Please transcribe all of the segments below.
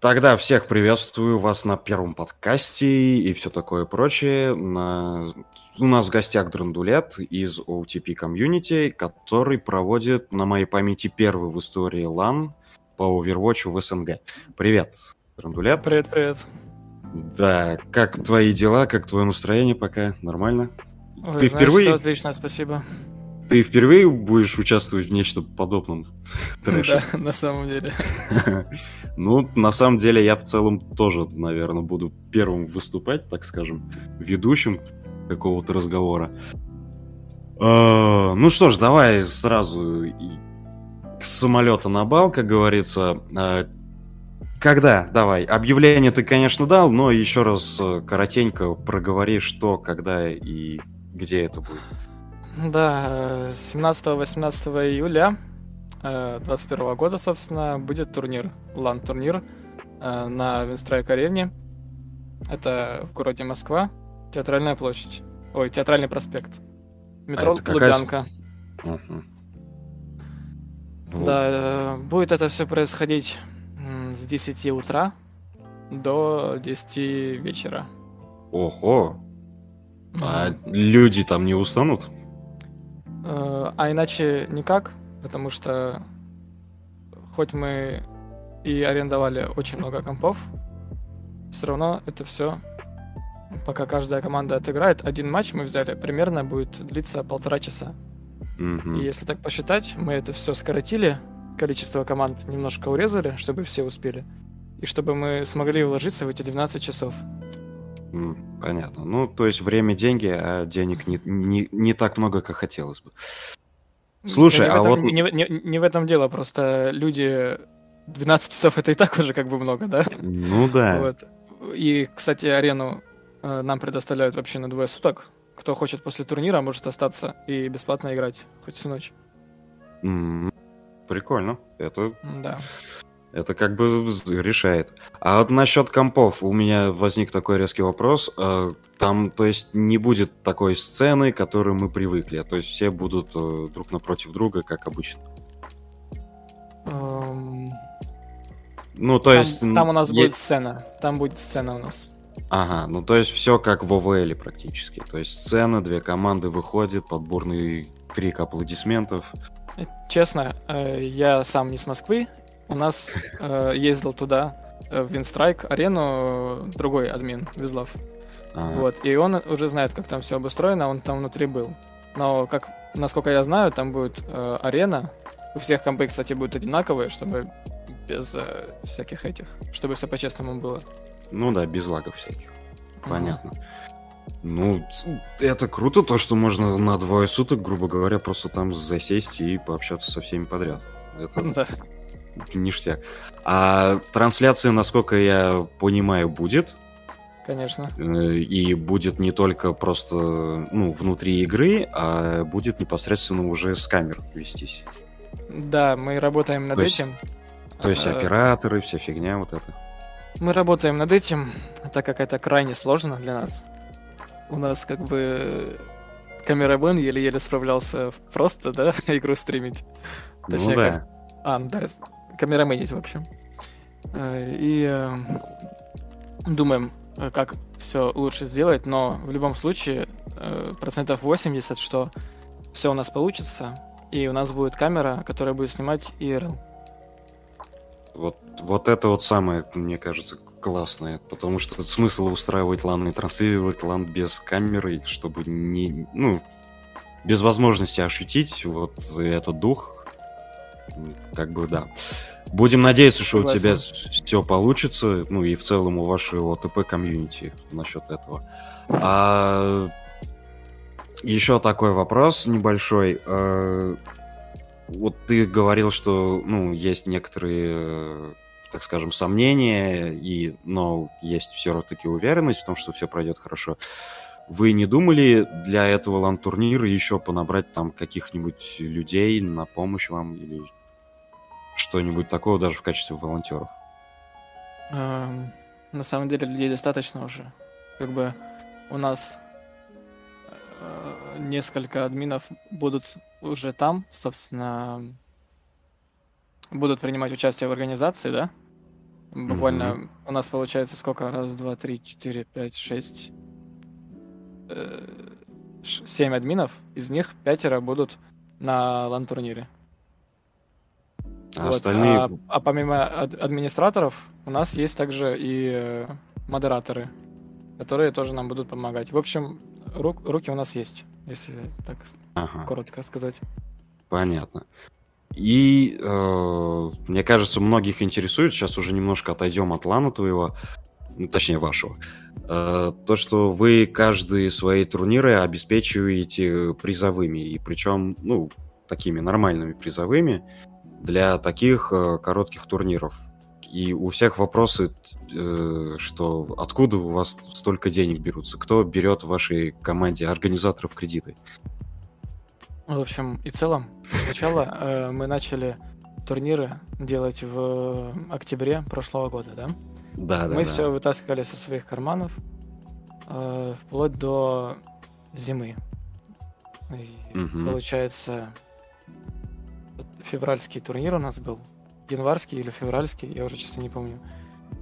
Тогда всех приветствую вас на первом подкасте и все такое прочее. На... У нас в гостях Драндулет из OTP Community, который проводит, на моей памяти, первый в истории LAN по Overwatch в СНГ. Привет, Драндулет. Привет, привет. Да, как твои дела, как твое настроение пока? Нормально? Ой, Ты знаешь, впервые? Все отлично, спасибо. Ты впервые будешь участвовать в нечто подобном? Да, на самом деле. Ну, на самом деле, я в целом тоже, наверное, буду первым выступать, так скажем, ведущим какого-то разговора. А, ну что ж, давай сразу с самолета на бал, как говорится. А, когда? Давай. Объявление ты, конечно, дал, но еще раз э, коротенько проговори, что, когда и где это будет. Да, 17-18 июля 2021 э, года, собственно, будет турнир, лан-турнир э, на Винстрайк-арене. Это в городе Москва, Театральная площадь. Ой, Театральный проспект. Метро а Лубянка. Угу. Да, э, будет это все происходить с 10 утра до 10 вечера. Ого! А люди там не устанут? А иначе никак, потому что хоть мы и арендовали очень много компов, все равно это все, пока каждая команда отыграет, один матч мы взяли, примерно будет длиться полтора часа. Mm-hmm. И если так посчитать, мы это все скоротили, количество команд немножко урезали, чтобы все успели, и чтобы мы смогли уложиться в эти 12 часов. Понятно. Ну, то есть время деньги, а денег не, не, не так много, как хотелось бы. Слушай, да а этом, вот... Не, не, не в этом дело, просто люди... 12 часов это и так уже как бы много, да? Ну да. Вот. И, кстати, арену э, нам предоставляют вообще на двое суток. Кто хочет после турнира, может остаться и бесплатно играть хоть всю ночь. Mm-hmm. Прикольно. Это... Да. Это как бы решает. А вот насчет компов у меня возник такой резкий вопрос. Э, там, то есть, не будет такой сцены, к которой мы привыкли. То есть все будут э, друг напротив друга, как обычно. Um... Ну, то там, есть... Там у нас есть... будет сцена. Там будет сцена у нас. Ага, ну то есть все как в ОВЛ практически. То есть сцена, две команды выходят, подборный крик аплодисментов. Честно, э, я сам не с Москвы, у нас э, ездил туда, э, в Винстрайк арену, другой админ, Визлав. Ага. Вот, и он уже знает, как там все обустроено, он там внутри был. Но, как, насколько я знаю, там будет э, арена. У всех компы, кстати, будут одинаковые, чтобы без э, всяких этих, чтобы все по-честному было. Ну да, без лагов всяких. Понятно. Ага. Ну, это круто, то, что можно на двое суток, грубо говоря, просто там засесть и пообщаться со всеми подряд. Это... Да ништяк. А трансляция, насколько я понимаю, будет. Конечно. Э, и будет не только просто ну, внутри игры, а будет непосредственно уже с камер вестись. Да, мы работаем над то этим. то есть а, операторы, вся фигня вот это. Мы работаем над этим, так как это крайне сложно для нас. У нас как бы камерамен еле-еле справлялся просто, да, игру стримить. Ну Точнее, ну, да. как... А, да, камераменить, в общем. Э, и э, думаем, э, как все лучше сделать, но в любом случае процентов 80, что все у нас получится, и у нас будет камера, которая будет снимать IRL. Вот, вот это вот самое, мне кажется, классное, потому что смысл устраивать LAN и транслировать LAN без камеры, чтобы не, ну, без возможности ощутить вот этот дух, как бы да. Будем надеяться, что Согласен. у тебя все получится, ну и в целом у вашего ОТП комьюнити насчет этого. А еще такой вопрос небольшой. А, вот ты говорил, что ну есть некоторые, так скажем, сомнения, и но есть все-таки уверенность в том, что все пройдет хорошо. Вы не думали для этого лан-турнира еще понабрать там каких-нибудь людей на помощь вам или что-нибудь такого даже в качестве волонтеров? Эм, на самом деле людей достаточно уже. Как бы у нас э, несколько админов будут уже там, собственно, будут принимать участие в организации, да? Буквально mm-hmm. у нас получается сколько? Раз, два, три, четыре, пять, шесть, э, семь админов. Из них пятеро будут на лан-турнире. А вот. остальные... А, а помимо администраторов у нас есть также и э, модераторы, которые тоже нам будут помогать. В общем, рук, руки у нас есть, если так ага. коротко сказать. Понятно. И э, мне кажется, многих интересует, сейчас уже немножко отойдем от лана твоего, ну, точнее вашего, э, то, что вы каждые свои турниры обеспечиваете призовыми, и причем, ну, такими нормальными призовыми для таких э, коротких турниров. И у всех вопросы, э, что откуда у вас столько денег берутся, кто берет в вашей команде организаторов кредиты. В общем и целом, сначала э, мы начали турниры делать в октябре прошлого года, да? Да, да. Мы да. все вытаскивали со своих карманов э, вплоть до зимы. И, угу. Получается, февральский турнир у нас был. Январский или февральский, я уже, честно, не помню.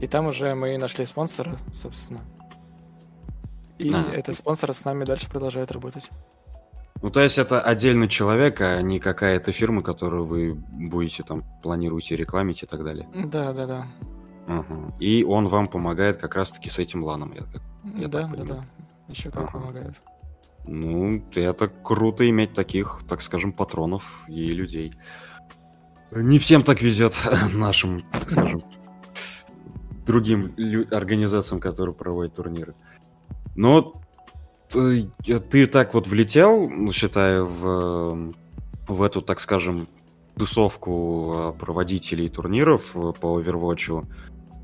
И там уже мы нашли спонсора, собственно. И а. этот спонсор с нами дальше продолжает работать. Ну, то есть это отдельный человек, а не какая-то фирма, которую вы будете там, планируете рекламить и так далее. Да, да, да. Угу. И он вам помогает как раз-таки с этим ланом, я, я да, да, да. Еще как ага. помогает. Ну, это круто иметь таких, так скажем, патронов и людей. Не всем так везет нашим, так скажем, другим организациям, которые проводят турниры. Но ты, ты так вот влетел, считая, в, в эту, так скажем, тусовку а, проводителей турниров э, по Overwatch,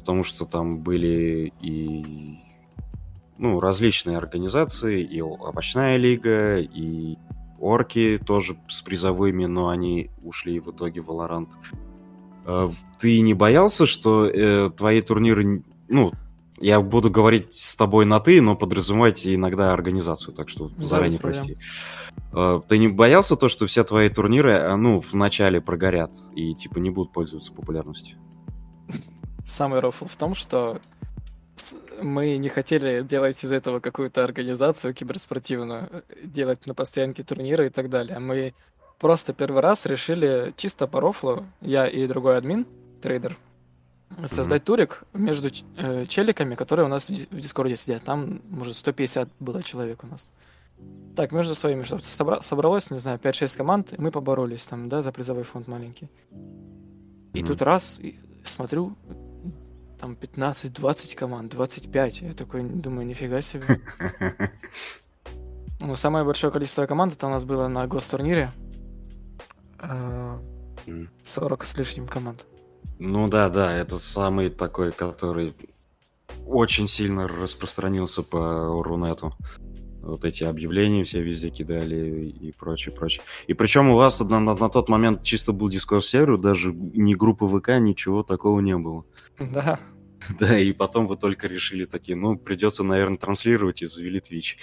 потому что там были и ну, различные организации, и Овощная лига, и Орки тоже с призовыми, но они ушли в итоге в Valorant. А, ты не боялся, что э, твои турниры, ну, я буду говорить с тобой на ты, но подразумевать иногда организацию, так что да, заранее прости. Uh, ты не боялся то, что все твои турниры, а, ну, в начале прогорят и, типа, не будут пользоваться популярностью? Самый рофл в том, что мы не хотели делать из этого какую-то организацию киберспортивную, делать на постоянке турниры и так далее. Мы просто первый раз решили чисто по рофлу, я и другой админ, трейдер, создать mm-hmm. турик между э, челиками, которые у нас в, в Дискорде сидят. Там, может, 150 было человек у нас. Так, между своими, чтобы собра- собралось, не знаю, 5-6 команд, и мы поборолись там, да, за призовой фонд маленький. И mm-hmm. тут раз, и смотрю, там 15-20 команд, 25. Я такой думаю, нифига себе. Ну, самое большое количество команд это у нас было на гостурнире. 40 э, с лишним команд. Ну да, да, это самый такой, который очень сильно распространился по Рунету. Вот эти объявления все везде кидали и прочее, прочее. И причем у вас на, на, на тот момент чисто был дискорд сервер, даже ни группы ВК, ничего такого не было. Да. Да, и потом вы только решили такие, ну, придется, наверное, транслировать и завели Twitch.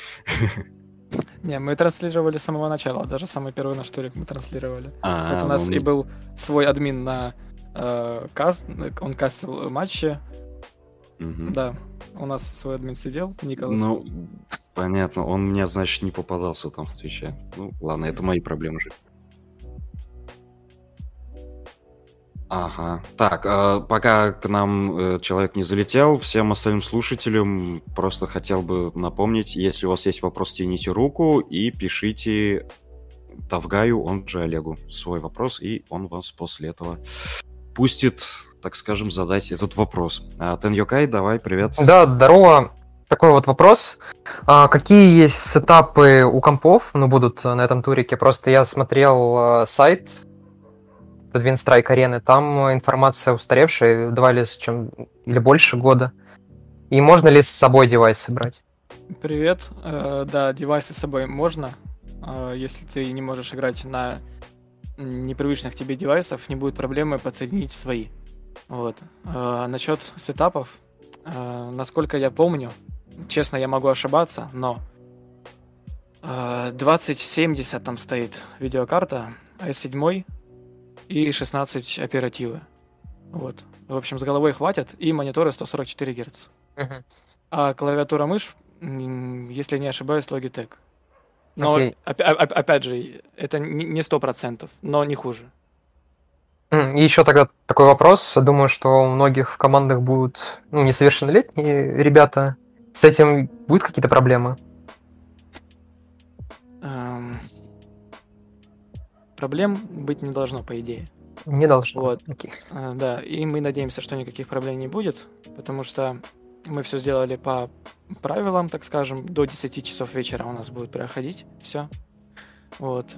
Не, мы транслировали с самого начала, даже самый первый наш турик мы транслировали. А, вот у нас ну... и был свой админ на э, каст, он кастил матчи. Угу. Да, у нас свой админ сидел, Николас. Ну, понятно, он мне, значит, не попадался там в Твиче. Ну, ладно, это мои проблемы же. Ага. Так, э, пока к нам э, человек не залетел, всем остальным слушателям просто хотел бы напомнить, если у вас есть вопрос, тяните руку и пишите Тавгаю, он же Олегу, свой вопрос, и он вас после этого пустит, так скажем, задать этот вопрос. А, Тен Йокай, давай, привет. Да, здорово. Такой вот вопрос. А, какие есть сетапы у компов, ну, будут на этом турике? Просто я смотрел э, сайт Twin Strike арены, там информация устаревшая, два ли чем или больше года. И можно ли с собой девайсы брать? Привет. Э, да, девайсы с собой можно. Э, если ты не можешь играть на непривычных тебе девайсов, не будет проблемы подсоединить свои. Вот. Э, насчет сетапов, э, насколько я помню, честно, я могу ошибаться, но э, 2070 там стоит видеокарта, а7 и 16 оперативы. Вот. В общем, с головой хватит, и мониторы 144 Гц. Мгм. А клавиатура мышь, если не ошибаюсь, Logitech. Но, Окей. опя- опя- опять же, это не не 100%, но не хуже. И еще тогда такой вопрос. Думаю, что у многих в командах будут ну, несовершеннолетние ребята. С этим будут какие-то проблемы? Проблем быть не должно, по идее. Не должно. Вот. Окей. А, Да, и мы надеемся, что никаких проблем не будет, потому что мы все сделали по правилам, так скажем, до 10 часов вечера у нас будет проходить все. Вот.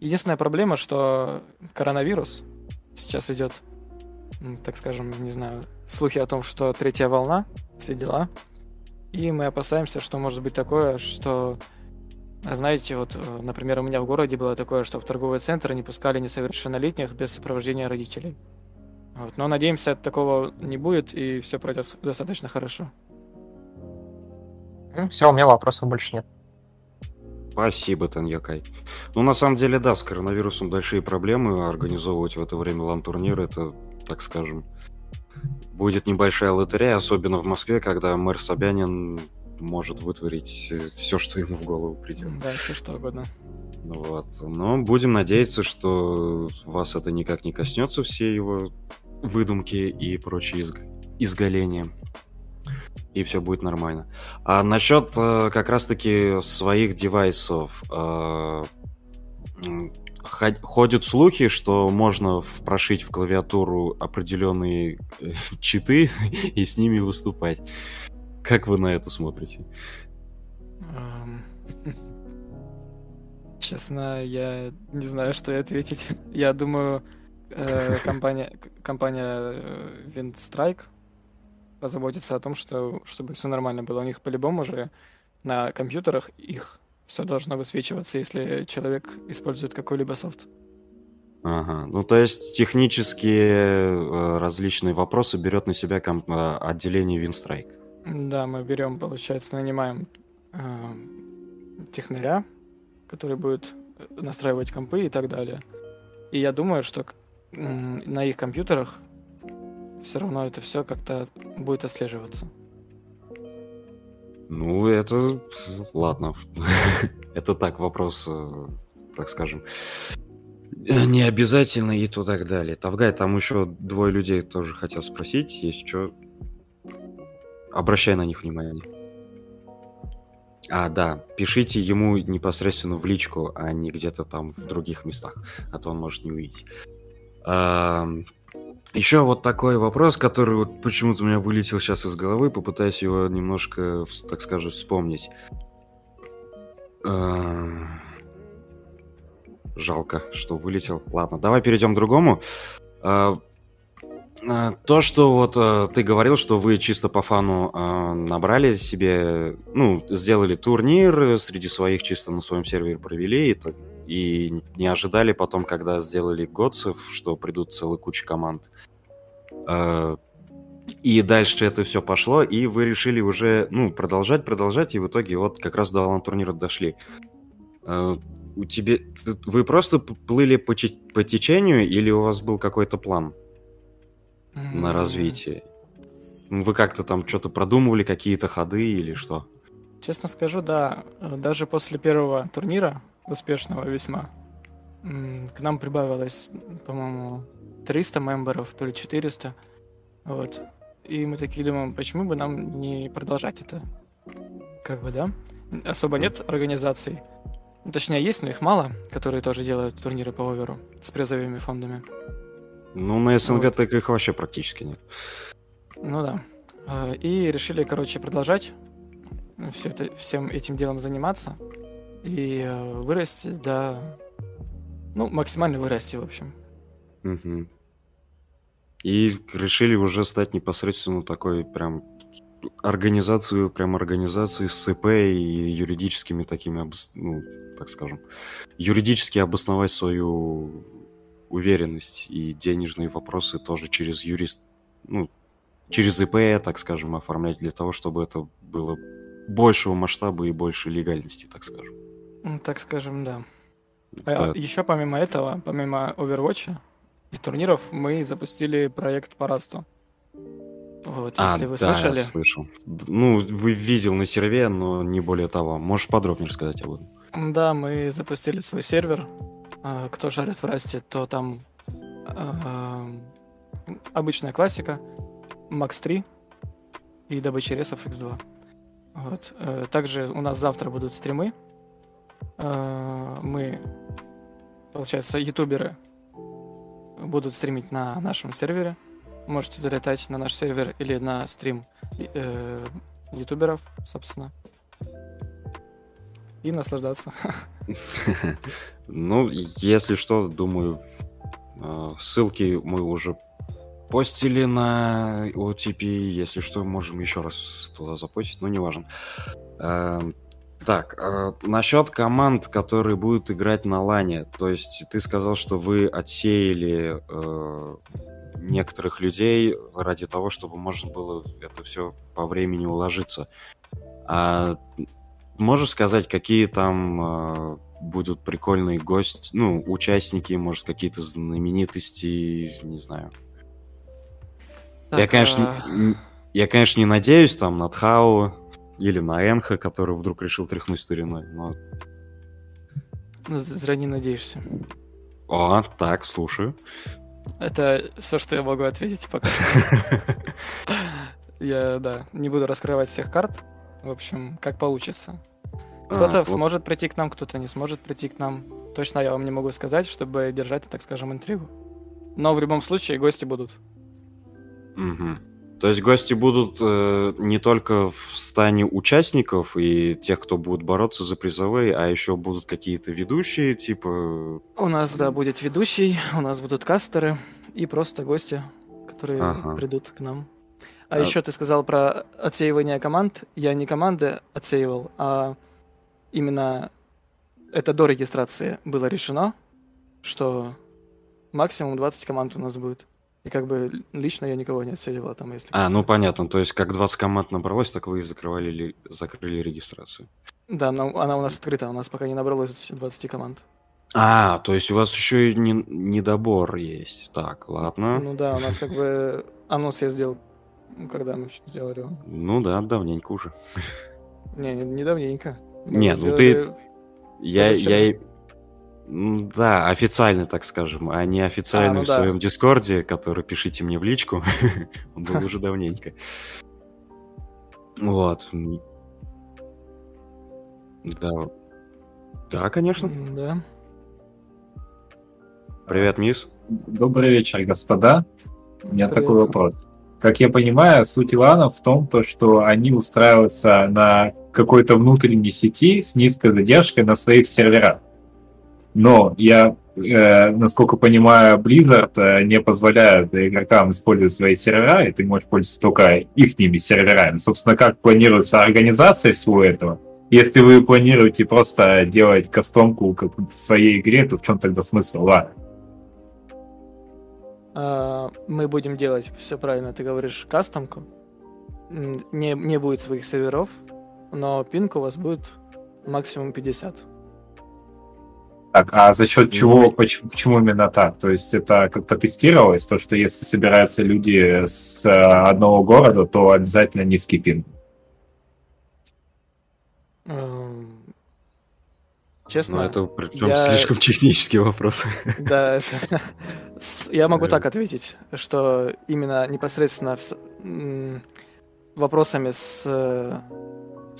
Единственная проблема, что коронавирус сейчас идет, так скажем, не знаю, слухи о том, что третья волна, все дела. И мы опасаемся, что может быть такое, что а Знаете, вот, э, например, у меня в городе было такое, что в торговые центры не пускали несовершеннолетних без сопровождения родителей. Вот. Но надеемся, такого не будет, и все пройдет достаточно хорошо. Все, у меня вопросов больше нет. Спасибо, Таньякай. Ну, на самом деле, да, с коронавирусом большие проблемы. Организовывать в это время лан-турнир, это, так скажем, будет небольшая лотерея, особенно в Москве, когда мэр Собянин может вытворить все, что ему в голову придет. Да, все что угодно. Вот. Но будем надеяться, что вас это никак не коснется, все его выдумки и прочие изг... изгаления. И все будет нормально. А насчет э, как раз-таки своих девайсов. Э, ходят слухи, что можно в- прошить в клавиатуру определенные э, читы и с ними выступать. Как вы на это смотрите? Честно, я не знаю, что и ответить. Я думаю, э, компания, компания э, Windstrike позаботится о том, что, чтобы все нормально было. У них по-любому же на компьютерах их все должно высвечиваться, если человек использует какой-либо софт. Ага, ну то есть технические э, различные вопросы берет на себя ком- э, отделение Windstrike. Да, мы берем, получается, нанимаем э, технаря, который будет э, настраивать компы и так далее. И я думаю, что м, на их компьютерах все равно это все как-то будет отслеживаться. Ну, это... Ладно. это так, вопрос, э, так скажем, э, не обязательно и то так далее. Тавгай, там еще двое людей тоже хотел спросить, есть что... Обращай на них внимание. А, да, пишите ему непосредственно в личку, а не где-то там в других местах, а то он может не увидеть. Еще вот такой вопрос, который вот почему-то у меня вылетел сейчас из головы, попытаюсь его немножко, так скажем, вспомнить. Жалко, что вылетел. Ладно, давай перейдем к другому. А, То, что вот а, ты говорил, что вы чисто по фану а, набрали себе, ну, сделали турнир э, среди своих, чисто на своем сервере провели, и, и не ожидали потом, когда сделали Готсов, что придут целая куча команд. А, И дальше это все пошло, и вы решили уже, ну, продолжать, продолжать, и в итоге вот как раз до лан-турнира дошли. А, У тебя... Вы просто плыли по, по течению, или у вас был какой-то план? На развитие? Вы как-то там что-то продумывали, какие-то ходы или что? Честно скажу, да, даже после первого турнира, успешного весьма, к нам прибавилось, по-моему, 300 мемберов, то ли 400. Вот. И мы такие думаем, почему бы нам не продолжать это? Как бы, да? Особо нет организаций. Точнее, есть, но их мало, которые тоже делают турниры по оверу с призовыми фондами. Ну, на СНГ Вот. так их вообще практически нет. Ну да. Э, И решили, короче, продолжать все это, всем этим делом заниматься и э, вырасти до... Ну, максимально вырасти, в общем. Мгм. И решили уже стать непосредственно такой прям организацию, прям организацией с ИП и юридическими такими, ну, так скажем, юридически обосновать свою уверенность и денежные вопросы тоже через юрист, ну, через ИП, так скажем, оформлять для того, чтобы это было большего масштаба и больше легальности, так скажем. Так скажем, да. Да. А еще помимо этого, помимо Overwatch, и турниров мы запустили проект по Расту. Вот, А, если вы да, слышали. слышал. Д- Ну, вы видел на серве, но не более того. Можешь подробнее рассказать об этом? Да, мы запустили свой сервер. А, Кто жарит в Расте, то там а, обычная классика, Max 3 и добыча ресов X2. Вот. Э, Также у нас завтра будут стримы. А, Мы, получается, ютуберы будут стримить на нашем сервере. Можете залетать на наш сервер или на стрим э, ютуберов, собственно. И наслаждаться. Ну, если что, думаю, э, ссылки мы уже постили на OTP. Если что, можем еще раз туда запостить, но неважно. Эм, Так, э, насчет команд, которые будут играть на лане. То есть ты сказал, что вы отсеяли э, некоторых людей ради того, чтобы можно было это все по времени уложиться. А можешь сказать, какие там э, будут прикольные гости, ну, участники, может, какие-то знаменитости, не знаю. я, Так, конечно, а, я, конечно, не надеюсь там на Тхау или на Энха, который вдруг решил тряхнуть стариной, но... з- Зря не надеешься. О, так, слушаю. Это все, что я могу ответить пока что. Я, да, не буду раскрывать всех карт. В общем, как получится. Кто-то А, вот. сможет прийти к нам, кто-то не сможет прийти к нам. Точно я вам не могу сказать, чтобы держать, так скажем, интригу. Но в любом случае гости будут. Мгм. То есть гости будут э, не только в стане участников и тех, кто будет бороться за призовые, а еще будут какие-то ведущие, типа... У нас, да, будет ведущий, у нас будут кастеры и просто гости, которые Ага. придут к нам. А, А- еще ты сказал про отсеивание команд. Я не команды отсеивал, а именно это до регистрации было решено, что максимум 20 команд у нас будет. И как бы лично я никого не отсеивал там, если... А, ну понятно, то есть как 20 команд набралось, так вы и закрывали, ли- закрыли регистрацию. Да, но она у нас открыта, у нас пока не набралось 20 команд. А, то есть у вас еще и не, недобор есть. Так, ладно. Ну да, у нас как бы анонс я сделал, когда мы сделали его. Ну да, давненько уже. Не, не, не давненько. Не, его ну ты- Я, я... Да, официально, так скажем, а не официально А, ну в да. своем дискорде, который пишите мне в личку. Он был уже давненько. Вот. Да. Да, конечно. Да. Привет, мисс. Добрый вечер, господа. У меня Привет. такой вопрос. Как я понимаю, суть ланов в том, то, что они устраиваются на какой-то внутренней сети с низкой задержкой на своих серверах. Но я, э, насколько понимаю, Blizzard э, не позволяет игрокам использовать свои сервера, и ты можешь пользоваться только их серверами. Собственно, как планируется организация всего этого? Если вы планируете просто делать кастомку как в своей игре, то в чем тогда смысл лана? А, Мы будем делать все правильно. Ты говоришь кастомку. Не, не будет своих серверов, но пинг у вас будет максимум 50. Так, а за счет чего, Ну, почему, почему именно так? То есть это как-то тестировалось, то, что если собираются люди с э, одного города, то обязательно низкий пин. Эм, Честно, Но это причем я- слишком технический вопрос. Да, это... я могу так ответить, что именно непосредственно в вопросами с э,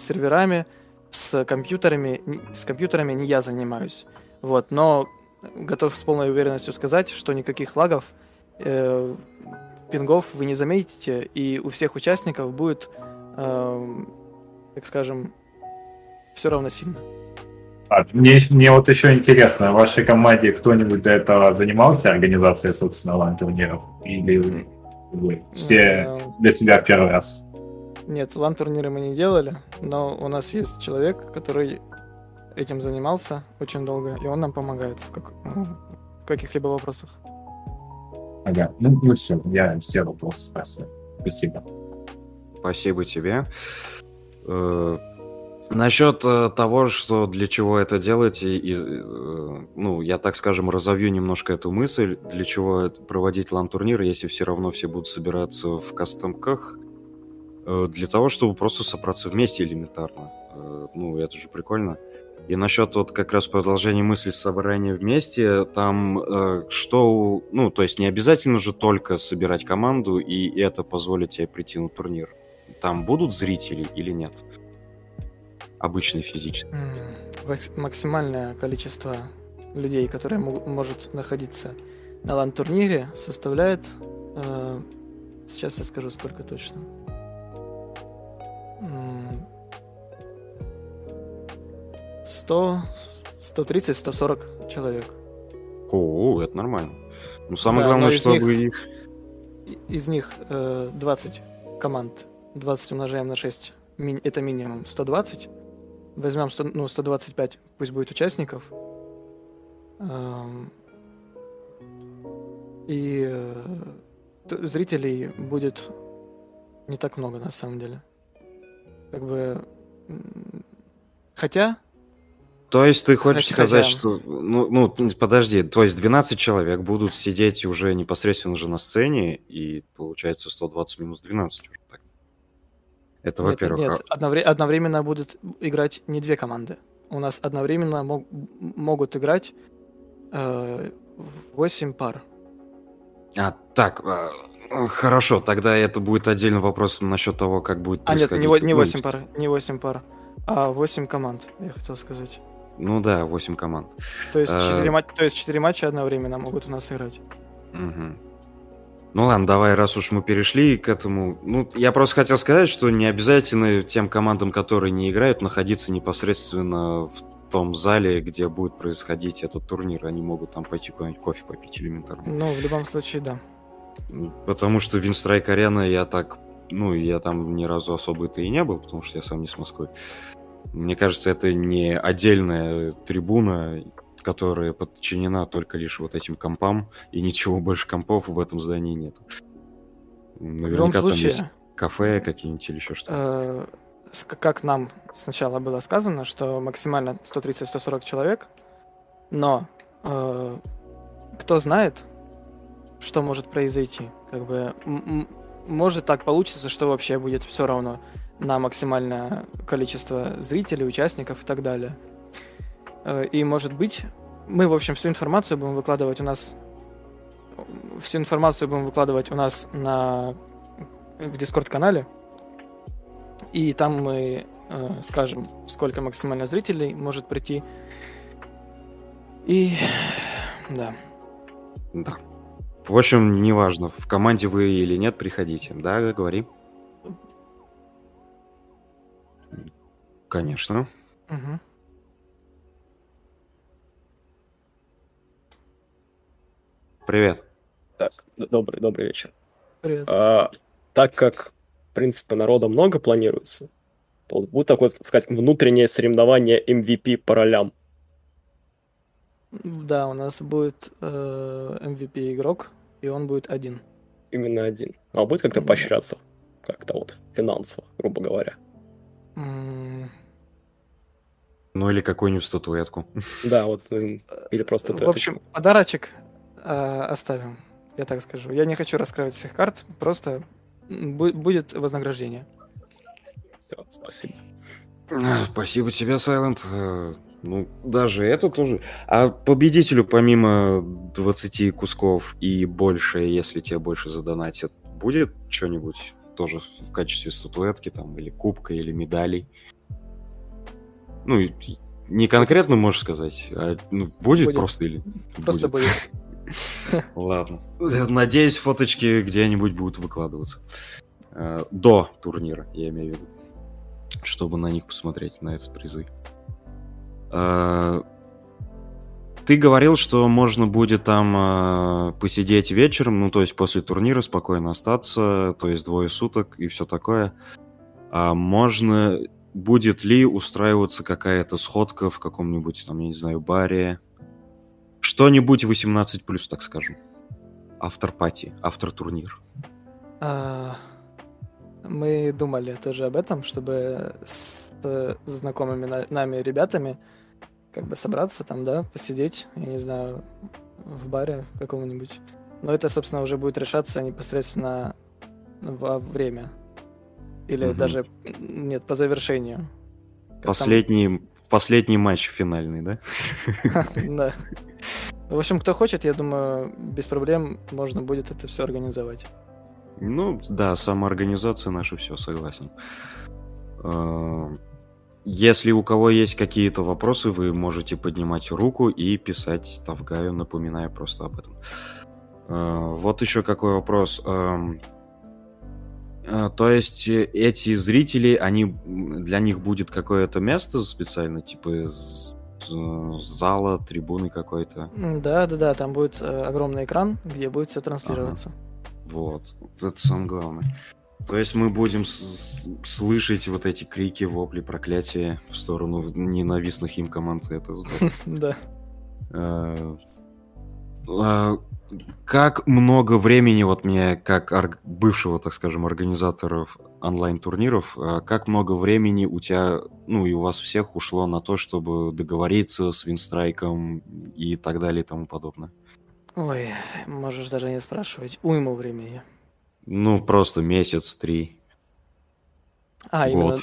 серверами, с компьютерами, с компьютерами не я занимаюсь. Вот, но готов с полной уверенностью сказать, что никаких лагов, э, пингов вы не заметите, и у всех участников будет, эм, так скажем, все равно сильно. А, мне, мне вот еще интересно, в вашей команде кто-нибудь до этого занимался организацией, собственно, лан-турниров? Или вы все Э, для себя в первый раз? Нет, лан-турниры мы не делали, но у нас есть человек, который этим занимался очень долго, и он нам помогает в, как- ну, в каких-либо вопросах. Ага, ну, ну все, я все вопросы спросил. Спасибо. Спасибо тебе. Э, Насчет э, того, что для чего это делать, и, и, э, ну, я так скажем, разовью немножко эту мысль, для чего проводить лан-турниры, если все равно все будут собираться в кастомках, для того, чтобы просто собраться вместе элементарно. Э, ну, это же прикольно. И насчет вот как раз продолжения мысли собрания вместе, там э, что, ну, то есть не обязательно же только собирать команду, и это позволит тебе прийти на турнир. Там будут зрители или нет? Обычный физически. Максимальное количество людей, которые может находиться на лан-турнире, составляет... Э, сейчас я скажу, сколько точно. 100, 130, 140 человек. О, это нормально. Ну, самое да, главное, чтобы них, их... Из них э, 20 команд, 20 умножаем на 6, ми... это минимум 120. Возьмем 100, ну, 125, пусть будет участников. Эм... И э, зрителей будет не так много на самом деле. Как бы... Хотя то есть ты хочешь Хотя сказать, что... Ну, ну, подожди, то есть 12 человек будут сидеть уже непосредственно же на сцене, и получается 120 минус 12 уже так. Это, во-первых... Нет, а... одновре- одновременно будут играть не две команды. У нас одновременно мог- могут играть э, 8 пар. А, так, э, хорошо, тогда это будет отдельный вопрос насчет того, как будет. А нет, не, не 8 пар, не 8 пар, а 8 команд, я хотел сказать. Ну да, 8 команд. То есть 4, а... то есть 4 матча одновременно могут у нас играть. Угу. Ну ладно, давай, раз уж мы перешли к этому. Ну, я просто хотел сказать, что не обязательно тем командам, которые не играют, находиться непосредственно в том зале, где будет происходить этот турнир. Они могут там пойти куда-нибудь кофе попить элементарно. Ну, в любом случае, да. Потому что Винстрайк Арена я так... Ну, я там ни разу особо-то и не был, потому что я сам не с Москвы. Мне кажется, это не отдельная трибуна, которая подчинена только лишь вот этим компам, и ничего больше компов в этом здании нет. Наверняка в любом случае, там есть кафе какие-нибудь или еще что-то. Э, как нам сначала было сказано, что максимально 130-140 человек, но э, кто знает, что может произойти. Как бы может так получится, что вообще будет все равно на максимальное количество зрителей, участников и так далее. Э, и, может быть, мы, в общем, всю информацию будем выкладывать у нас всю информацию будем выкладывать у нас на в Discord-канале. И там мы э, скажем, сколько максимально зрителей может прийти. И да. Да. В общем, неважно, в команде вы или нет, приходите. Да, говори. Конечно. Угу. Привет. Так, добрый, добрый вечер. Привет. А, так как, в принципе, народа много планируется, то будет такое, так сказать, внутреннее соревнование MVP по ролям. Да, у нас будет э, MVP игрок, и он будет один. Именно один. А будет как-то поощряться? Как-то вот финансово, грубо говоря. Ну или какую-нибудь статуэтку. Да, вот, ну, или просто В общем, подарочек э, оставим, я так скажу. Я не хочу раскрывать всех карт, просто будет вознаграждение. Все, спасибо. Спасибо тебе, Сайлент. Э, ну, даже это тоже. А победителю, помимо 20 кусков и больше, если тебе больше задонатят, будет что-нибудь тоже в качестве статуэтки там, или кубка, или медалей? Ну, не конкретно можешь сказать, а ну, будет, будет просто или... Просто будет. будет. Ладно. Надеюсь, фоточки где-нибудь будут выкладываться. Э, до турнира, я имею в виду. Чтобы на них посмотреть, на этот призы. Э, ты говорил, что можно будет там э, посидеть вечером, ну, то есть после турнира спокойно остаться, то есть двое суток и все такое. А можно будет ли устраиваться какая-то сходка в каком-нибудь, там, я не знаю, баре? Что-нибудь 18+, так скажем. Автор-пати, автор-турнир. А, мы думали тоже об этом, чтобы с э, знакомыми на- нами ребятами как бы собраться там, да, посидеть, я не знаю, в баре каком-нибудь. Но это, собственно, уже будет решаться непосредственно во время. Или Мгм. даже, нет, по завершению. Как там- Последний, последний матч финальный, да? Да. В общем, кто хочет, я думаю, без проблем можно будет это все организовать. Ну, да, самоорганизация наша, все, согласен. Если у кого есть какие-то вопросы, вы можете поднимать руку и писать Тавгаю, напоминаю просто об этом. Э, Вот еще какой вопрос. Эм, э, То есть э, эти зрители, они для них будет какое-то место специально, типа зала, трибуны какой-то. Да, да, да, там будет огромный экран, где будет все транслироваться. Вот, вот это самое главное. То есть мы будем слышать вот эти крики, вопли, проклятия в сторону ненавистных им команд. Это. Да. Э, а, Как много времени, вот мне, как бывшего, так скажем, организаторов онлайн-турниров, а, как много времени у тебя, ну и у вас всех ушло на то, чтобы договориться с Винстрайком и так далее и тому подобное? Ой, можешь даже не спрашивать. Уйму времени. Ну, просто месяц, три. А, Вот.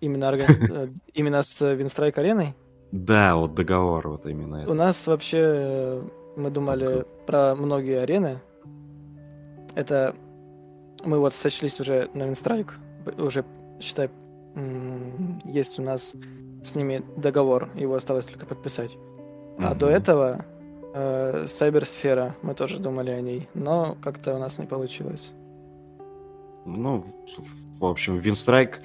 именно, э, именно с Винстрайк ареной? Да, вот договор вот именно У нас вообще, э, мы думали про многие арены. Это мы вот сочлись уже на Винстрайк. Уже, считай, есть у нас с ними договор, его осталось только подписать. А до этого э, Сайберсфера, мы тоже думали о ней, но как-то у нас не получилось. Ну, в- общем, Винстрайк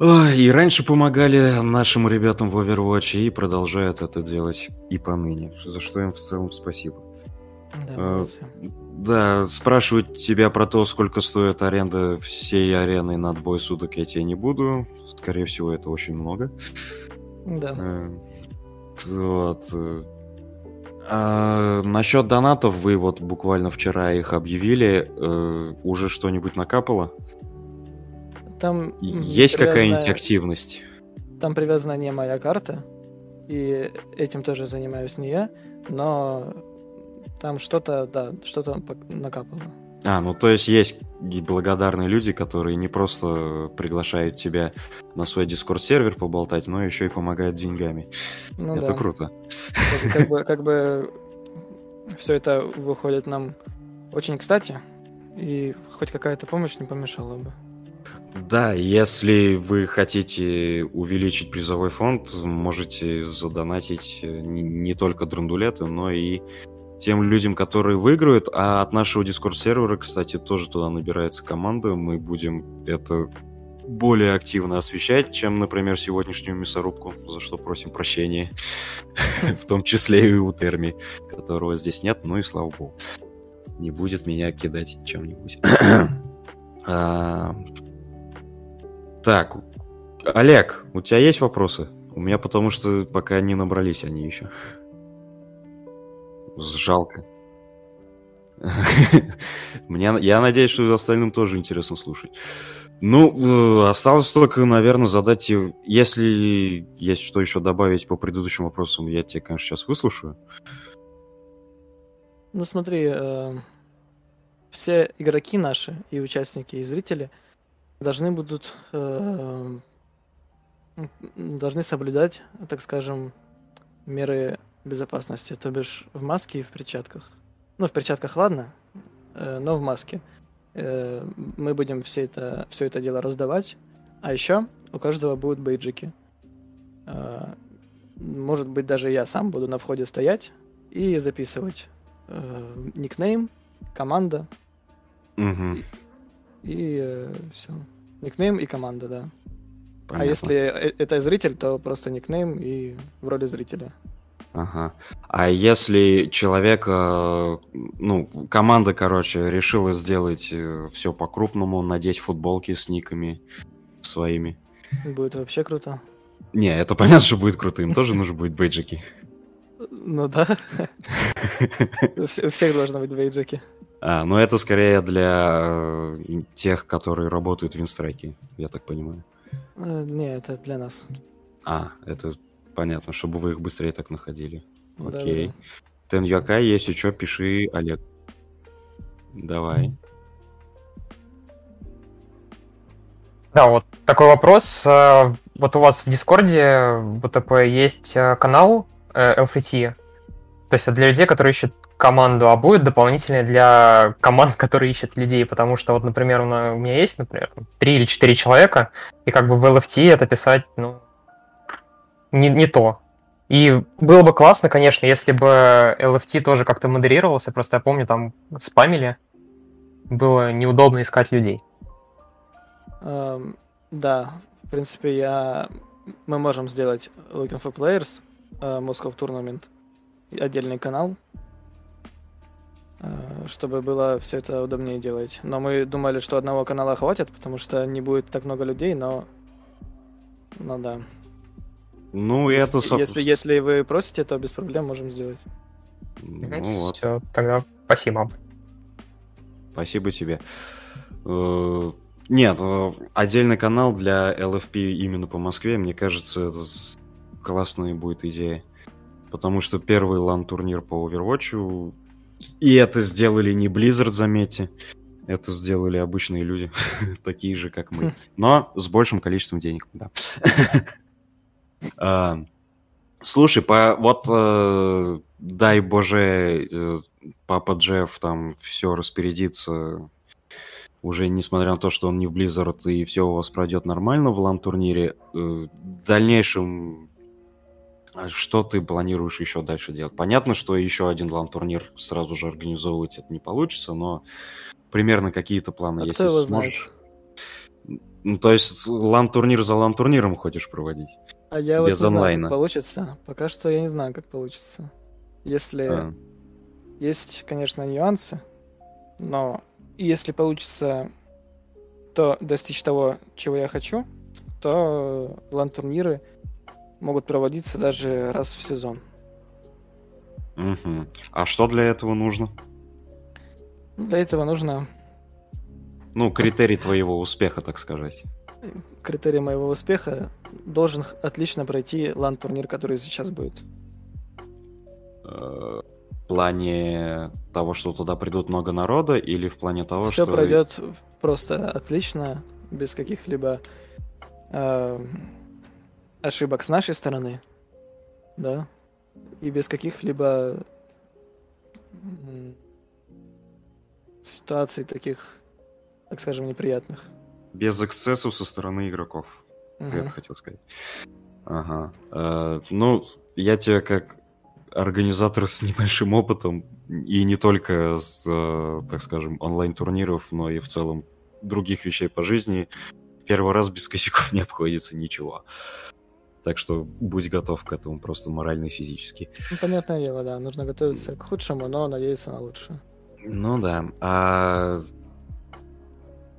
и раньше помогали нашим ребятам в Overwatch и продолжают это делать и поныне, за что им в целом спасибо. Да, Э. Да, спрашивать тебя про то, сколько стоит аренда всей арены на двое суток, я тебе не буду. Скорее всего, это очень много. Да. Э, Вот. А насчет донатов вы вот буквально вчера их объявили. э, Уже что-нибудь накапало? Там Есть какая-нибудь активность? Там привязана не моя карта, и этим тоже занимаюсь не я, но там что-то, да, что-то накапало. А, ну то есть есть благодарные люди, которые не просто приглашают тебя на свой дискорд-сервер поболтать, но еще и помогают деньгами. Ну Это да. круто. Как, как бы, как бы все это выходит нам очень кстати, и хоть какая-то помощь не помешала бы. Да, если вы хотите увеличить призовой фонд, можете задонатить э, не, не только драндулеты, но и тем людям, которые выиграют. А от нашего дискорд-сервера, кстати, тоже туда набирается команда. Мы будем это более активно освещать, чем, например, сегодняшнюю мясорубку, за что просим прощения. В том числе и у Терми, которого здесь нет, ну и слава богу. Не будет меня кидать чем-нибудь. А, Так, Олег, у тебя есть вопросы? У меня потому что пока не набрались они еще. Жалко. Мне, я надеюсь, что остальным тоже интересно слушать. Ну, э, осталось только, наверное, задать... Если есть что еще добавить по предыдущим вопросам, я тебя, конечно, сейчас выслушаю. Ну смотри, э, все игроки наши, и участники, и зрители должны будут э, должны соблюдать, так скажем, меры безопасности, то бишь в маске и в перчатках. Ну, в перчатках ладно, э, но в маске. Э, мы будем все это, все это дело раздавать. А еще у каждого будут бейджики. Э, может быть, даже я сам буду на входе стоять и записывать э, никнейм, команда Мгм, и все. Никнейм и команда, да. А понятно. если э- это зритель, то просто никнейм и в роли зрителя. Ага. А если человек, э, ну, команда, короче, решила сделать все по-крупному, надеть футболки с никами своими. Будет вообще круто. Не, это понятно, что будет круто, им тоже нужно будет бейджики. Ну да, у вс- у всех должны быть бейджики. А, ну это скорее для э, тех, которые работают в Винстрайке, я так понимаю. Э, Не, это для нас. А, это понятно, чтобы вы их быстрее так находили. Окей. Тен Юакай, если что, пиши, Олег. Давай. Да, вот такой вопрос. Э, Вот у вас в Дискорде ВТП есть э, канал э, LFT. То есть это для людей, которые ищут команду, а будет дополнительный для команд, которые ищут людей, потому что вот, например, у на- у меня есть, например, три или четыре человека, и как бы в LFT это писать, ну, не, не то. И было бы классно, конечно, если бы LFT тоже как-то модерировался, просто я помню, там спамили, было неудобно искать людей. Эм, Да, в принципе, я... мы можем сделать Looking for Players, э, Moscow Tournament, отдельный канал, э, чтобы было все это удобнее делать. Но мы думали, что одного канала хватит, потому что не будет так много людей, но... Ну да. Ну, и это... Если, со- если, если вы просите, то без проблем можем сделать. Ну вот, Все, тогда спасибо. спасибо тебе. Э, Нет, э, отдельный канал для LFP именно по Москве, мне кажется, это классная будет идея. Потому что первый лан-турнир по Overwatch, и это сделали не Blizzard, заметьте, это сделали обычные люди, такие же, как мы. Но с большим количеством денег, да. А, Слушай, по, вот э, дай боже, э, папа Джефф там все распорядится, уже несмотря на то, что он не в Blizzard, и все у вас пройдет нормально в лан-турнире, э, в дальнейшем а что ты планируешь еще дальше делать? Понятно, что еще один лан-турнир сразу же организовывать это не получится, но примерно какие-то планы А есть. кто его знает? сможешь. Ну, то есть лан-турнир за лан-турниром хочешь проводить? А я вот Без не знаю, онлайна. как получится. Пока что я не знаю, как получится. Если... А, Есть, конечно, нюансы, но если получится то достичь того, чего я хочу, то лан-турниры могут проводиться даже раз в сезон. мгм. А что для этого нужно? Для этого нужно Ну, критерий твоего успеха, так сказать. Критерий моего успеха должен отлично пройти лан-турнир, который сейчас будет. Э, В плане того, что туда придут много народа, или в плане того, Все что... пройдет просто отлично, без каких-либо э, ошибок с нашей стороны, да, и без каких-либо ситуаций таких, так скажем, неприятных. Без эксцессов со стороны игроков. Мгм. Это хотел сказать. Ага. Э, ну, я тебе как организатор с небольшим опытом, и не только с, э, так скажем, онлайн-турниров, но и в целом других вещей по жизни, первый раз без косяков не обходится ничего. Так что будь готов к этому просто морально и физически. Ну, понятное дело, да, нужно готовиться к худшему, но надеяться на лучшее. Ну да. А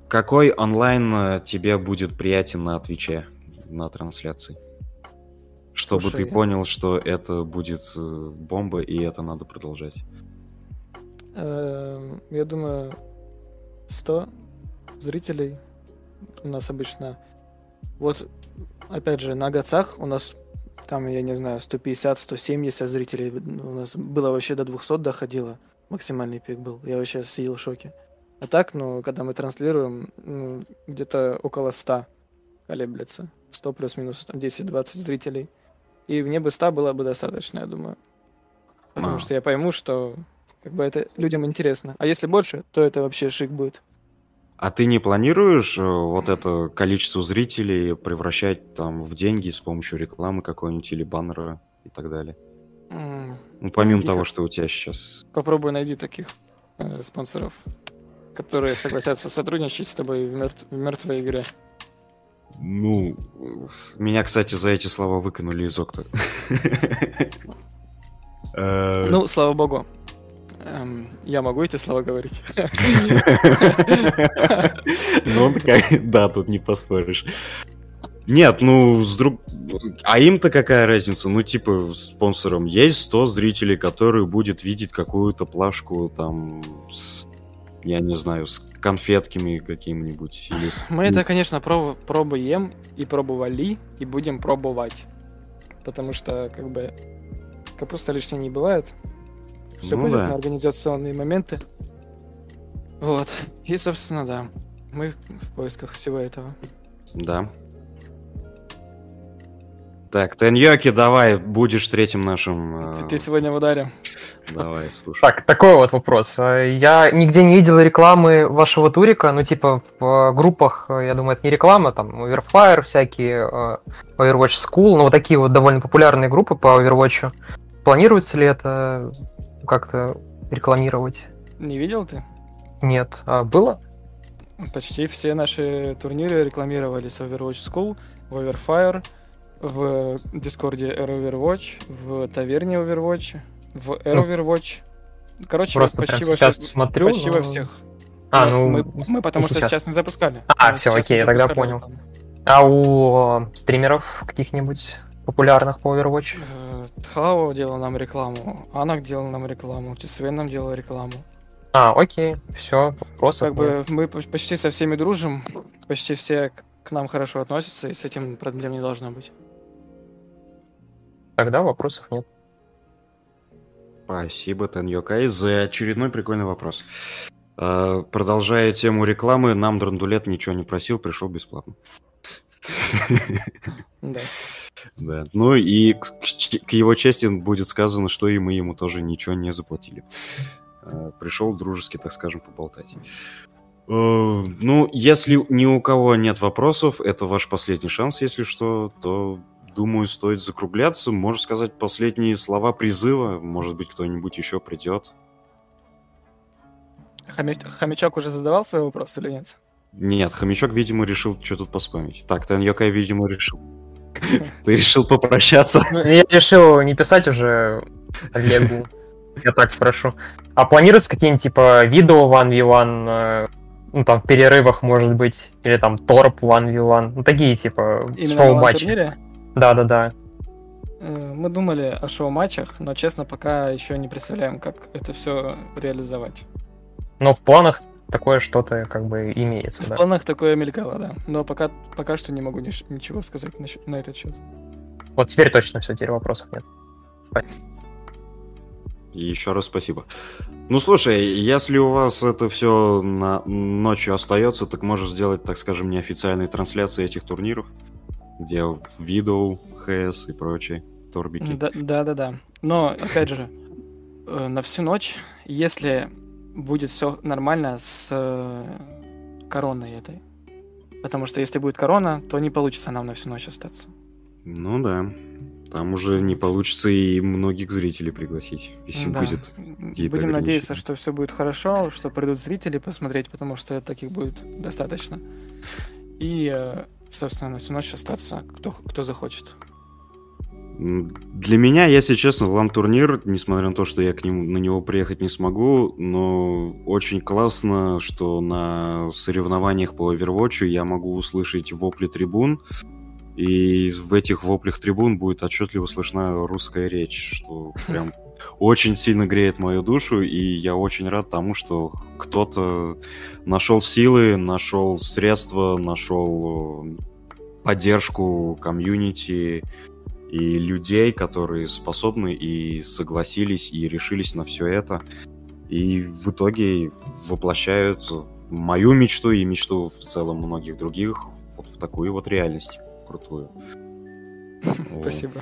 какой онлайн э, тебе будет приятен на Твиче, на трансляции? Чтобы Слушай, ты понял, что это будет э, бомба, и это надо продолжать. Эм, Я думаю, 100 зрителей у нас обычно. Вот, опять же, на Гацах у нас там, я не знаю, 150-170 зрителей. У нас было вообще до 200 доходило. Максимальный пик был. Я вообще сидел в шоке. А так, ну, когда мы транслируем, ну, где-то около 100 колеблется. 100 плюс-минус, там 10-20 зрителей. И мне бы 100 было бы достаточно, я думаю. Потому А. что я пойму, что как бы это людям интересно. А если больше, то это вообще шик будет. А ты не планируешь э, вот это количество зрителей превращать там в деньги с помощью рекламы какой-нибудь или баннера и так далее? М, Ну, помимо Найди того, как- что у тебя сейчас... Попробуй найди таких э, спонсоров, которые согласятся сотрудничать с тобой в, мертв- в мертвой игре. Ну, меня, кстати, за эти слова выкинули из окна. Э, Ну, слава богу. Эм, я могу эти слова говорить. Ну, да, тут не поспоришь. Нет, ну, с друг... А им-то какая разница? Ну, типа, спонсором есть 100 зрителей, которые будет видеть какую-то плашку там с я не знаю, с конфетками какими-нибудь. Или с... Мы это, конечно, проб- пробуем и пробовали, и будем пробовать. Потому что, как бы, капуста лишней не бывает. Все Ну пойдет да. на организационные моменты. Вот. И, собственно, да. Мы в поисках всего этого. Да. Так, Теньоки, давай, будешь третьим нашим... э, Ты, ты сегодня в ударе. Давай, слушай. Так, такой вот вопрос. Э, Я нигде не видел рекламы вашего турика, ну, типа, в э, группах, я думаю, это не реклама, там, Overfire всякие, Overwatch School, ну, вот такие вот довольно популярные группы по Overwatch. Планируется ли это как-то рекламировать? Не видел ты? Нет. А было? Почти все наши турниры рекламировались в Overwatch School, в Overfire, в Дискорде Air Overwatch, в Таверне Overwatch, в Air Ну, Overwatch. Короче, Просто почти, во, сейчас всех- смотрю, почти во но- всех. А, ну, мы, мы потому не что сейчас не запускали. А, Мы сейчас окей, я тогда понял. рекламу. А у э, стримеров каких-нибудь популярных по Overwatch? Э, Тхао делал нам рекламу, Анак делал нам рекламу, Тисвен нам делал рекламу. А, окей, все, вопросов Как нет. бы мы по- почти со всеми дружим, почти все к нам хорошо относятся, и с этим проблем не должно быть. Тогда вопросов нет. Спасибо, Теньокай, за очередной прикольный вопрос. А, Продолжая тему рекламы, нам Драндулет ничего не просил, пришел бесплатно. Да. Да. Ну и к, к его чести будет сказано, что и мы ему тоже ничего не заплатили. А, Пришел дружески, так скажем, поболтать. Э, Ну, если ни у кого нет вопросов, это ваш последний шанс, если что, то, думаю, стоит закругляться. Можно сказать последние слова призыва. Может быть, кто-нибудь еще придет. Хомя- Хомячок уже задавал свой вопрос или нет? Нет, хомячок, видимо, решил что тут поспамить. Так, Таньёкай, видимо, решил. Ты решил попрощаться? Ну, Я решил не писать уже Олегу. Я так спрошу. А планируется какие-нибудь типа видео 1v1, э, ну там в перерывах может быть, или там торп 1v1, ну такие типа шоу-матчи. Да-да-да. Э, Мы думали о шоу-матчах, но, честно, пока еще не представляем, как это все реализовать. Но в планах такое что-то как бы имеется, В да. планах такое мелькало, да. Но пока, пока что не могу нич- ничего сказать насчет- на этот счет. Вот теперь точно все, теперь вопросов нет. Еще раз спасибо. Ну, слушай, если у вас это все на ночью остается, так можешь сделать, так скажем, неофициальные трансляции этих турниров, где видео, ХС и прочие торбики. Да- Да-да-да. Но, опять же, э, на всю ночь, если будет все нормально с э, короной этой. Потому что если будет корона, то не получится нам на всю ночь остаться. Ну да. Там уже не получится и многих зрителей пригласить, если Да. будет. Будем надеяться, что все будет хорошо, что придут зрители посмотреть, потому что таких будет достаточно. И, э, собственно, на всю ночь остаться, кто, кто захочет. Для меня, если честно, лан-турнир, несмотря на то, что я к нему, на него приехать не смогу, но очень классно, что на соревнованиях по Overwatch я могу услышать вопли трибун, и в этих воплях трибун будет отчетливо слышна русская речь, что прям очень сильно греет мою душу, и я очень рад тому, что кто-то нашел силы, нашел средства, нашел э, поддержку комьюнити, и людей, которые способны и согласились и решились на все это. И в итоге воплощают мою мечту и мечту в целом многих других вот в такую вот реальность крутую. Спасибо.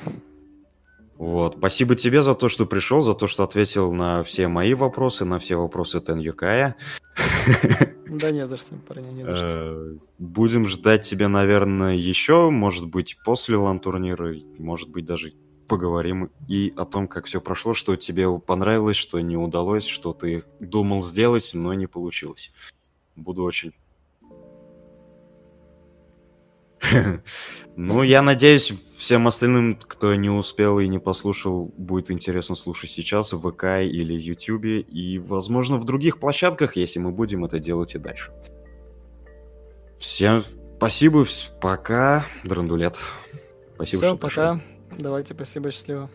Вот. Спасибо тебе за то, что пришел, за то, что ответил на все мои вопросы, на все вопросы Тен Юкая. Да не за что, парни, не за что. Э, Будем ждать тебя, наверное, еще, может быть, после лан-турнира, может быть, даже поговорим и о том, как все прошло, что тебе понравилось, что не удалось, что ты думал сделать, но не получилось. Буду очень... Ну, я надеюсь, всем остальным, кто не успел и не послушал, будет интересно слушать сейчас в ВК или Ютубе, и, возможно, в других площадках, если мы будем это делать и дальше. Всем спасибо, пока, Драндулет. Спасибо, Все, пока. Давайте, спасибо, счастливо.